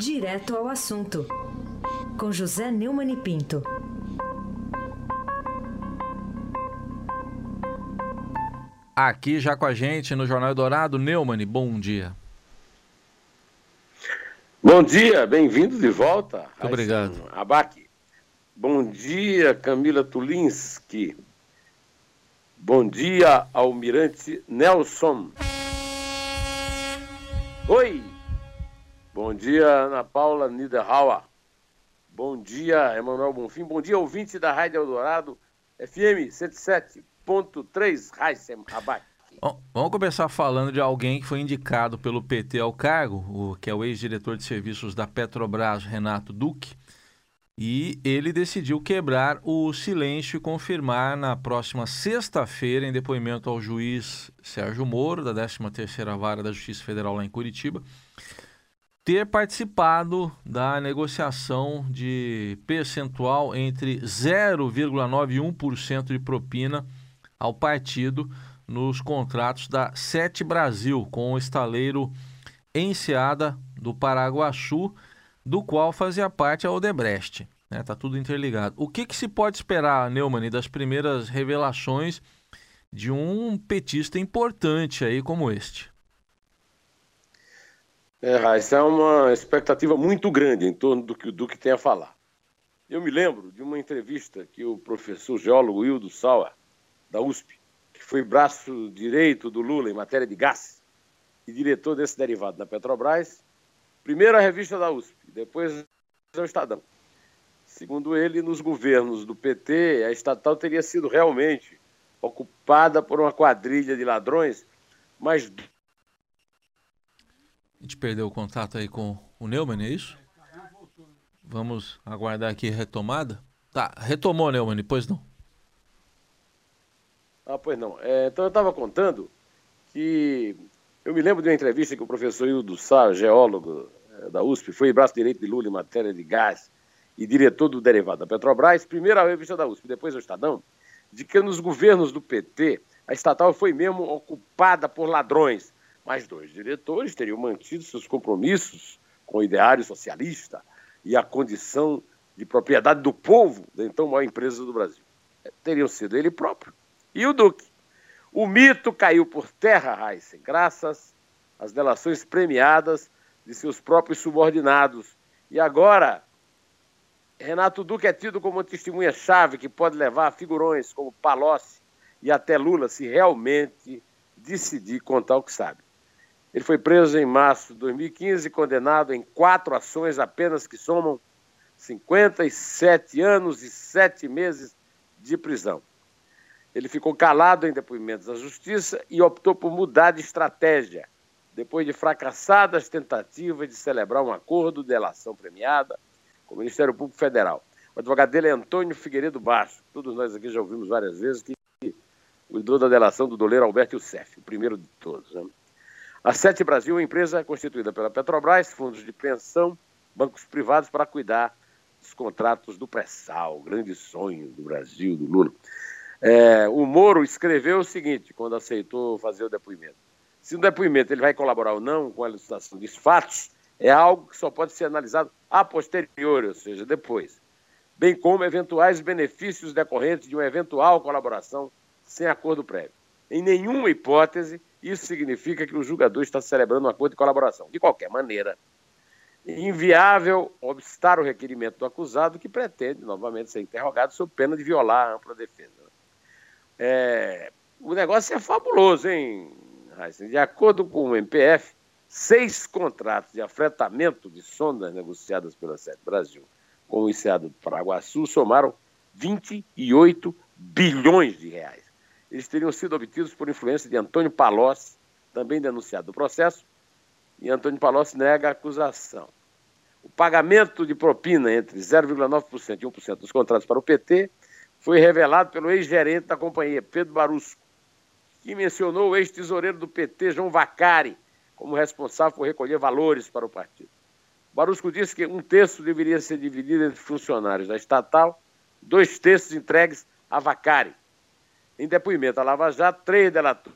Direto ao assunto, com José Neumann e Pinto. Aqui já com a gente no Jornal Dourado, Neumann, bom dia. Bom dia, bem-vindo de volta. Muito obrigado. Abaque. Bom dia, Camila Tulinski. Bom dia, Almirante Nelson. Oi. Bom dia, Ana Paula Niederhauer. Bom dia, Emanuel Bonfim. Bom dia, ouvinte da Rádio Eldorado, FM 107.3, Raíssem Abac. Bom, vamos começar falando de alguém que foi indicado pelo PT ao cargo, o, que é o ex-diretor de serviços da Petrobras, Renato Duque. E ele decidiu quebrar o silêncio e confirmar na próxima sexta-feira, em depoimento ao juiz Sérgio Moro, da 13ª Vara da Justiça Federal lá em Curitiba, ter participado da negociação de percentual entre 0,91% de propina ao partido nos contratos da Sete Brasil com o estaleiro Enseada do Paraguaçu, do qual fazia parte a Odebrecht. Né? Tá tudo interligado. O que, que se pode esperar, Neumann, das primeiras revelações de um petista importante aí como este? É, Raíssa, é uma expectativa muito grande em torno do que, do que tem a falar. Eu me lembro de uma entrevista que o professor geólogo Hildo Sauer, da USP, que foi braço direito do Lula em matéria de gás e diretor desse derivado da Petrobras, primeiro a revista da USP, depois o Estadão. Segundo ele, nos governos do PT, a estatal teria sido realmente ocupada por uma quadrilha de ladrões, mas a gente perdeu o contato aí com o Neumann, é isso? Vamos aguardar aqui retomada. Tá, retomou, Neumann, pois não? Ah, pois não. É, então eu estava contando que eu me lembro de uma entrevista que o professor Hildo Sá, geólogo é, da USP, foi braço direito de Lula em matéria de gás e diretor do derivado da Petrobras, primeiro a revista da USP, depois o Estadão, de que nos governos do PT a estatal foi mesmo ocupada por ladrões mas dois diretores teriam mantido seus compromissos com o ideário socialista e a condição de propriedade do povo da então maior empresa do Brasil. Teriam sido ele próprio e o Duque. O mito caiu por terra, Heisen, graças às delações premiadas de seus próprios subordinados. E agora, Renato Duque é tido como uma testemunha-chave que pode levar a figurões como Palocci e até Lula se realmente decidir contar o que sabe. Ele foi preso em março de 2015 e condenado em quatro ações apenas que somam 57 anos e sete meses de prisão. Ele ficou calado em depoimentos à justiça e optou por mudar de estratégia, depois de fracassadas tentativas de celebrar um acordo de delação premiada com o Ministério Público Federal. O advogado dele é Antônio Figueiredo Baixo. Todos nós aqui já ouvimos várias vezes que cuidou da delação do doleiro Alberto Youssef, o primeiro de todos. Né? A Sete Brasil é uma empresa constituída pela Petrobras, fundos de pensão, bancos privados para cuidar dos contratos do pré-sal, grande sonho do Brasil, do Lula. É, o Moro escreveu o seguinte, quando aceitou fazer o depoimento. Se no depoimento ele vai colaborar ou não com a elucidação dos fatos, é algo que só pode ser analisado a posteriori, ou seja, depois. Bem como eventuais benefícios decorrentes de uma eventual colaboração sem acordo prévio. Em nenhuma hipótese isso significa que o julgador está celebrando um acordo de colaboração. De qualquer maneira, inviável obstar o requerimento do acusado que pretende novamente ser interrogado sob pena de violar a ampla defesa. É, o negócio é fabuloso, hein? De acordo com o MPF, seis contratos de afretamento de sondas negociadas pela Sete Brasil com o Enseado do Paraguaçu somaram 28 bilhões de reais eles teriam sido obtidos por influência de Antônio Palocci, também denunciado no processo, e Antônio Palocci nega a acusação. O pagamento de propina entre 0,9% e 1% dos contratos para o PT foi revelado pelo ex-gerente da companhia, Pedro Barusco, que mencionou o ex-tesoureiro do PT, João Vacari, como responsável por recolher valores para o partido. Barusco disse que um terço deveria ser dividido entre funcionários da estatal, dois terços entregues a Vacari, em depoimento à Lava Jato, três delatores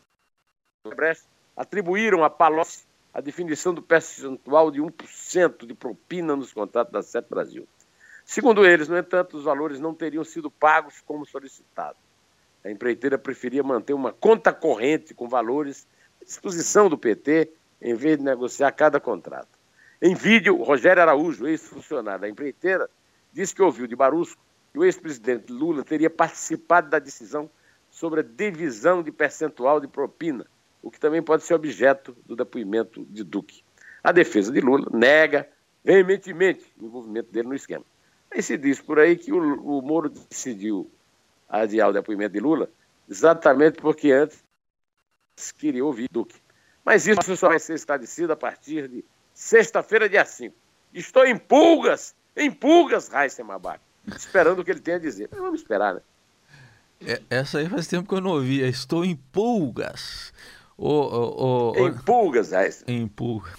atribuíram a Palocci a definição do percentual de 1% de propina nos contratos da Sete Brasil. Segundo eles, no entanto, os valores não teriam sido pagos como solicitado. A empreiteira preferia manter uma conta corrente com valores à disposição do PT, em vez de negociar cada contrato. Em vídeo, Rogério Araújo, ex-funcionário da empreiteira, disse que ouviu de Barusco que o ex-presidente Lula teria participado da decisão sobre a divisão de percentual de propina, o que também pode ser objeto do depoimento de Duque. A defesa de Lula nega veementemente o envolvimento dele no esquema. Aí se diz por aí que o, o Moro decidiu adiar o depoimento de Lula exatamente porque antes queria ouvir Duque. Mas isso só vai ser esclarecido a partir de sexta-feira, dia 5. Estou em pulgas, em pulgas, Raíssa Mabac, esperando o que ele tem a dizer. Mas vamos esperar, né? É, essa aí faz tempo que eu não ouvi. Estou em pulgas. O, o, o, em pulgas, Raíssa. Em pulgas.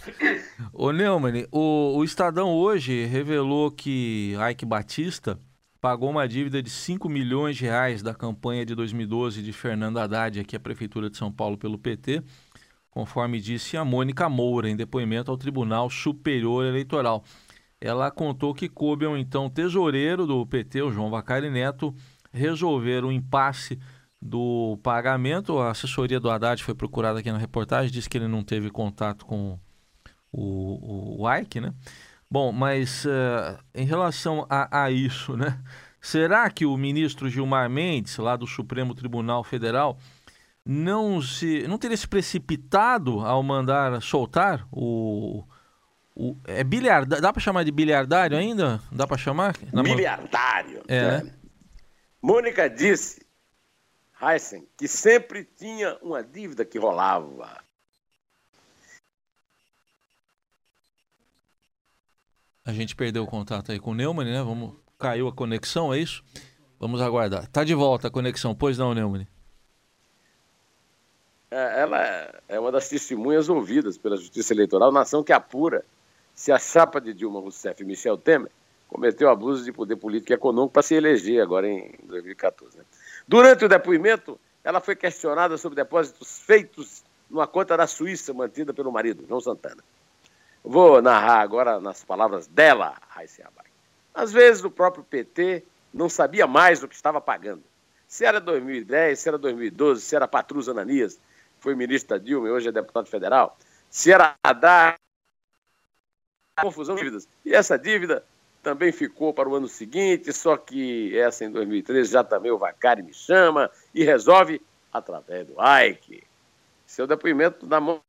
Ô, Neumann, o, o Estadão hoje revelou que Ike Batista pagou uma dívida de 5 milhões de reais da campanha de 2012 de Fernando Haddad, aqui a Prefeitura de São Paulo, pelo PT, conforme disse a Mônica Moura, em depoimento ao Tribunal Superior Eleitoral. Ela contou que coube ao então tesoureiro do PT, o João Vacari Neto, resolver o impasse do pagamento. A assessoria do Haddad foi procurada aqui na reportagem, disse que ele não teve contato com o, o Ike, né? Bom, mas uh, em relação a, a, isso, né? Será que o ministro Gilmar Mendes, lá do Supremo Tribunal Federal, não se não teria se precipitado ao mandar soltar o, o é biliardário, dá para chamar de biliardário ainda? Dá para chamar? Biliardário. É, né? Mônica disse, Heisen, que sempre tinha uma dívida que rolava. A gente perdeu o contato aí com o Neumann, né? Vamos... Caiu a conexão, é isso? Vamos aguardar. Tá de volta a conexão, pois não, Neumann? É, ela é uma das testemunhas ouvidas pela Justiça Eleitoral, nação que apura se a chapa de Dilma Rousseff e Michel Temer cometeu abuso de poder político e econômico para se eleger agora em 2014. Né? Durante o depoimento, ela foi questionada sobre depósitos feitos numa conta da Suíça mantida pelo marido, João Santana. Vou narrar agora nas palavras dela, Raíssa Abai. Às vezes o próprio PT não sabia mais o que estava pagando. Se era 2010, se era 2012, se era Patrus Ananias, foi ministro da Dilma e hoje é deputado federal, se era Haddad, confusão de dívidas. E essa dívida também ficou para o ano seguinte, só que essa em 2013 já também o Vacari me chama e resolve através do Ike. Seu depoimento da mão.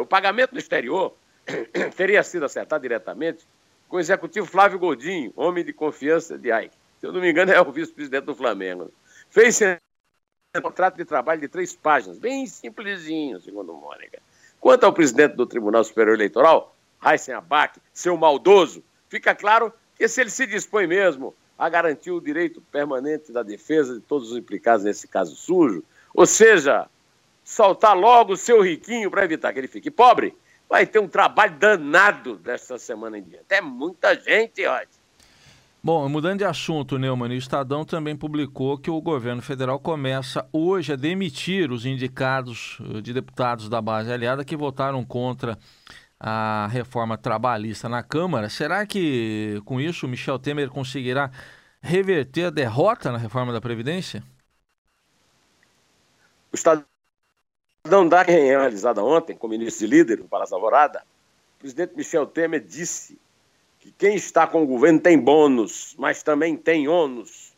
O pagamento no exterior teria sido acertado diretamente com o executivo Flávio Godinho, homem de confiança de Ike. Se eu não me engano, é o vice-presidente do Flamengo. Fez um contrato de trabalho de três páginas, bem simplesinho, segundo Mônica. Quanto ao presidente do Tribunal Superior Eleitoral, Raíssen Abac, seu maldoso, fica claro que se ele se dispõe mesmo a garantir o direito permanente da defesa de todos os implicados nesse caso sujo, ou seja, soltar logo o seu riquinho para evitar que ele fique pobre, vai ter um trabalho danado desta semana em diante. É muita gente, Rod. Bom, mudando de assunto, Neumann, o Estadão também publicou que o governo federal começa hoje a demitir os indicados eh, de deputados da base aliada que votaram contra a reforma trabalhista na Câmara. Será que com isso Michel Temer conseguirá reverter a derrota na reforma da Previdência? O Estadão dá reunião realizada ontem com o ministro de líder do Palácio Alvorada, o presidente Michel Temer disse que quem está com o governo tem bônus, mas também tem ônus.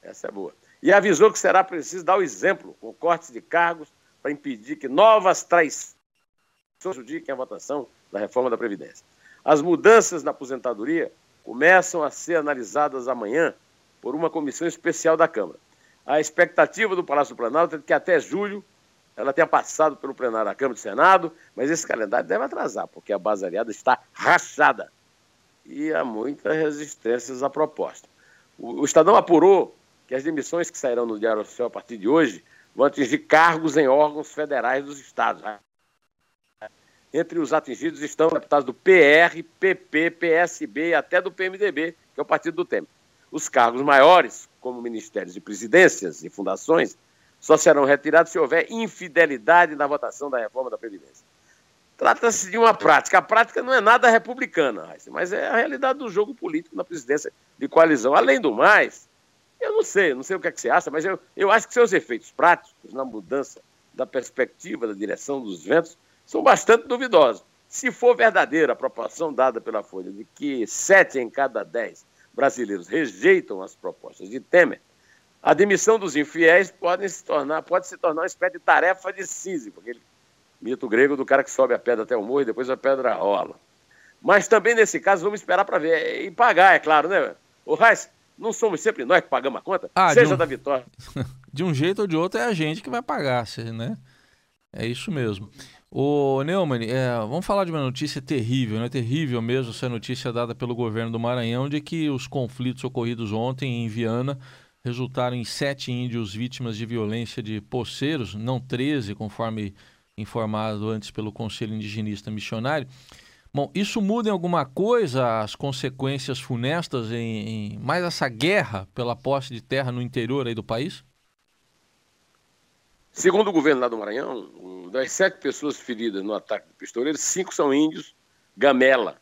Essa é boa. E avisou que será preciso dar o exemplo com cortes de cargos para impedir que novas traições prejudiquem a votação da reforma da Previdência. As mudanças na aposentadoria começam a ser analisadas amanhã por uma comissão especial da Câmara. A expectativa do Palácio do Planalto é que até julho ela tenha passado pelo plenário da Câmara do Senado, mas esse calendário deve atrasar, porque a base aliada está rachada e há muitas resistências à proposta. O, o Estadão apurou que as demissões que sairão no Diário Oficial a partir de hoje vão atingir cargos em órgãos federais dos estados. Entre os atingidos estão deputados do PR, PP, PSB e até do PMDB, que é o partido do Temer. Os cargos maiores, como ministérios de presidências e fundações, só serão retirados se houver infidelidade na votação da reforma da Previdência. Trata-se de uma prática. A prática não é nada republicana, mas é a realidade do jogo político na presidência de coalizão. Além do mais, eu não sei, não sei o que, é que você acha, mas eu, eu acho que seus efeitos práticos na mudança da perspectiva, da direção dos ventos, são bastante duvidosos. Se for verdadeira a proporção dada pela Folha de que sete em cada dez brasileiros rejeitam as propostas de Temer, a demissão dos infiéis pode se tornar, pode se tornar uma espécie de tarefa de Sísifo, aquele mito grego do cara que sobe a pedra até o morro e depois a pedra rola. Mas também nesse caso vamos esperar para ver e pagar, é claro, né? O Raiz, não somos sempre nós que pagamos a conta, ah, seja um... da vitória. de um jeito ou de outro é a gente que vai pagar, né? É isso mesmo. Ô Neumann, é, vamos falar de uma notícia terrível, né? Terrível mesmo essa notícia dada pelo governo do Maranhão de que os conflitos ocorridos ontem em Viana resultaram em sete índios vítimas de violência de poceiros, não 13, conforme informado antes pelo Conselho Indigenista Missionário. Bom, isso muda em alguma coisa as consequências funestas em, em mais essa guerra pela posse de terra no interior aí do país? Segundo o governo lá do Maranhão, das sete pessoas feridas no ataque do pistoleiro, cinco são índios, gamela,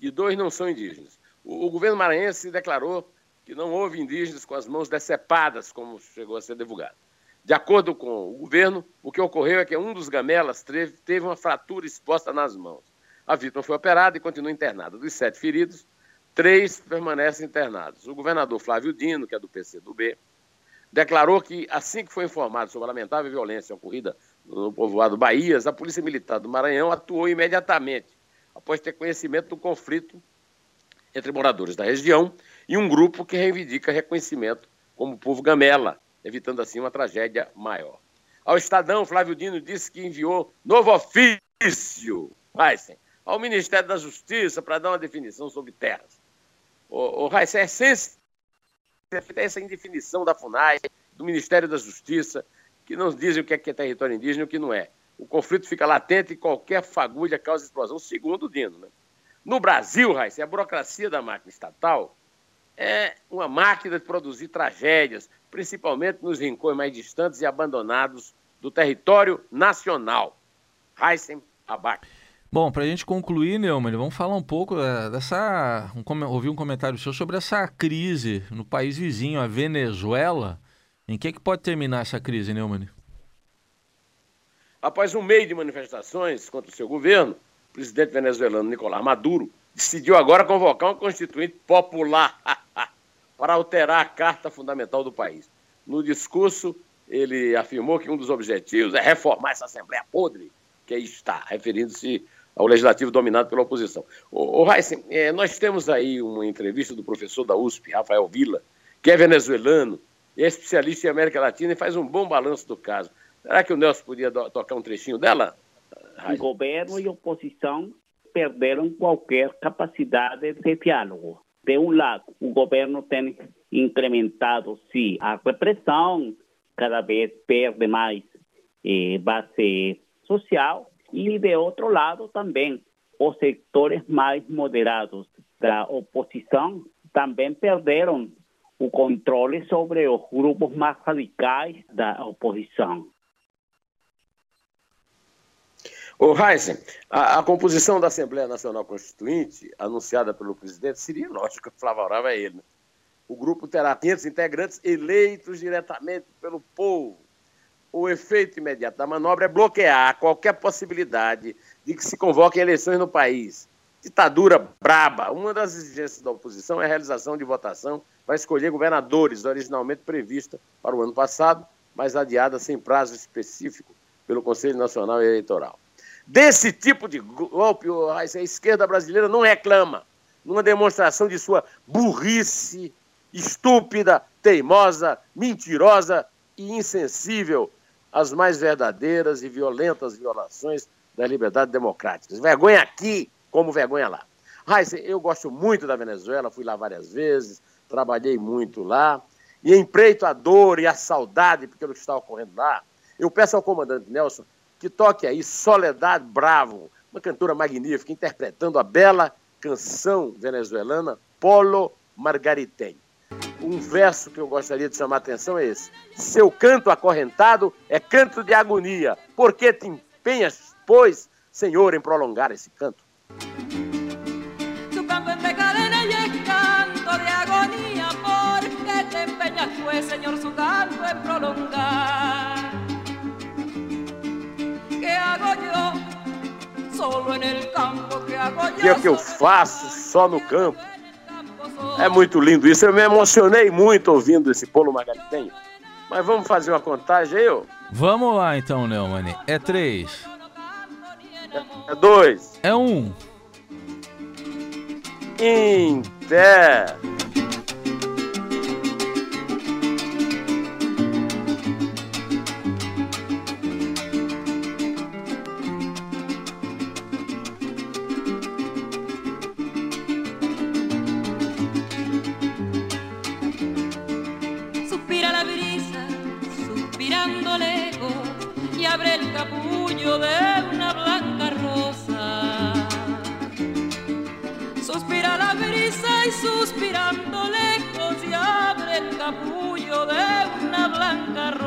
e dois não são indígenas. O, o governo maranhense declarou que não houve indígenas com as mãos decepadas, como chegou a ser divulgado. De acordo com o governo, o que ocorreu é que um dos gamelas teve, teve uma fratura exposta nas mãos. A vítima foi operada e continua internada. Dos sete feridos, três permanecem internados. O governador Flávio Dino, que é do PCdoB, declarou que, assim que foi informado sobre a lamentável violência ocorrida no povoado Bahias, a Polícia Militar do Maranhão atuou imediatamente, após ter conhecimento do conflito entre moradores da região e um grupo que reivindica reconhecimento como povo gamela, evitando assim uma tragédia maior. Ao Estadão, Flávio Dino disse que enviou novo ofício, Heisen, ao Ministério da Justiça para dar uma definição sobre terras. O, o é essência essa indefinição da FUNAI, do Ministério da Justiça, que não dizem o que é, que é território indígena e o que não é. O conflito fica latente e qualquer fagulha causa explosão, segundo o Dino. Né? No Brasil, Raíssa, a burocracia da máquina estatal é uma máquina de produzir tragédias, principalmente nos rincões mais distantes e abandonados do território nacional. Heisen Abac. Bom, para a gente concluir, Neumann, vamos falar um pouco é, dessa. Um, ouvir um comentário seu sobre essa crise no país vizinho, a Venezuela. Em que, é que pode terminar essa crise, Neumann? Após um mês de manifestações contra o seu governo, o presidente venezuelano Nicolás Maduro decidiu agora convocar um constituinte popular para alterar a Carta Fundamental do país. No discurso, ele afirmou que um dos objetivos é reformar essa Assembleia podre que aí está, referindo-se ao legislativo dominado pela oposição. O Heisen, é, nós temos aí uma entrevista do professor da USP, Rafael Vila, que é venezuelano, é especialista em América Latina e faz um bom balanço do caso. Será que o Nelson podia tocar um trechinho dela? O governo e oposição perderam qualquer capacidade de diálogo. De um lado, o governo tem incrementado, sim, a repressão, cada vez perde mais eh, base social, e, de outro lado, também os setores mais moderados da oposição também perderam o controle sobre os grupos mais radicais da oposição. O Heisen, a, a, composição da Assembleia Nacional Constituinte, anunciada pelo presidente, seria lógico favorável a ele. Né? O grupo terá 500 integrantes eleitos diretamente pelo povo o efeito imediato da manobra é bloquear qualquer possibilidade de que se convoquem eleições no país. Ditadura braba. Uma das exigências da oposição é a realização de votação para escolher governadores, originalmente prevista para o ano passado, mas adiada sem prazo específico pelo Conselho Nacional Eleitoral. Desse tipo de golpe, a esquerda brasileira não reclama, numa demonstração de sua burrice estúpida, teimosa, mentirosa e insensível as mais verdadeiras e violentas violações das liberdades democráticas. Vergonha aqui, como vergonha lá. Raíssa, eu gosto muito da Venezuela, fui lá várias vezes, trabalhei muito lá, e empreito a dor e a saudade pelo que está ocorrendo lá. Eu peço ao comandante Nelson que toque aí Soledad Bravo, uma cantora magnífica, interpretando a bela canção venezuelana Polo Margaritenho um verso que eu gostaria de chamar a atenção é esse. Seu canto acorrentado é canto de agonia, porque te empenhas, pois, senhor, em prolongar esse canto. Hago yo? O que é que eu faço só no campo? É muito lindo isso. Eu me emocionei muito ouvindo esse Polo Margaritenho. Mas vamos fazer uma contagem aí, ô? Vamos lá então, Neumann. É três. É dois. É um. Inter. De una blanca.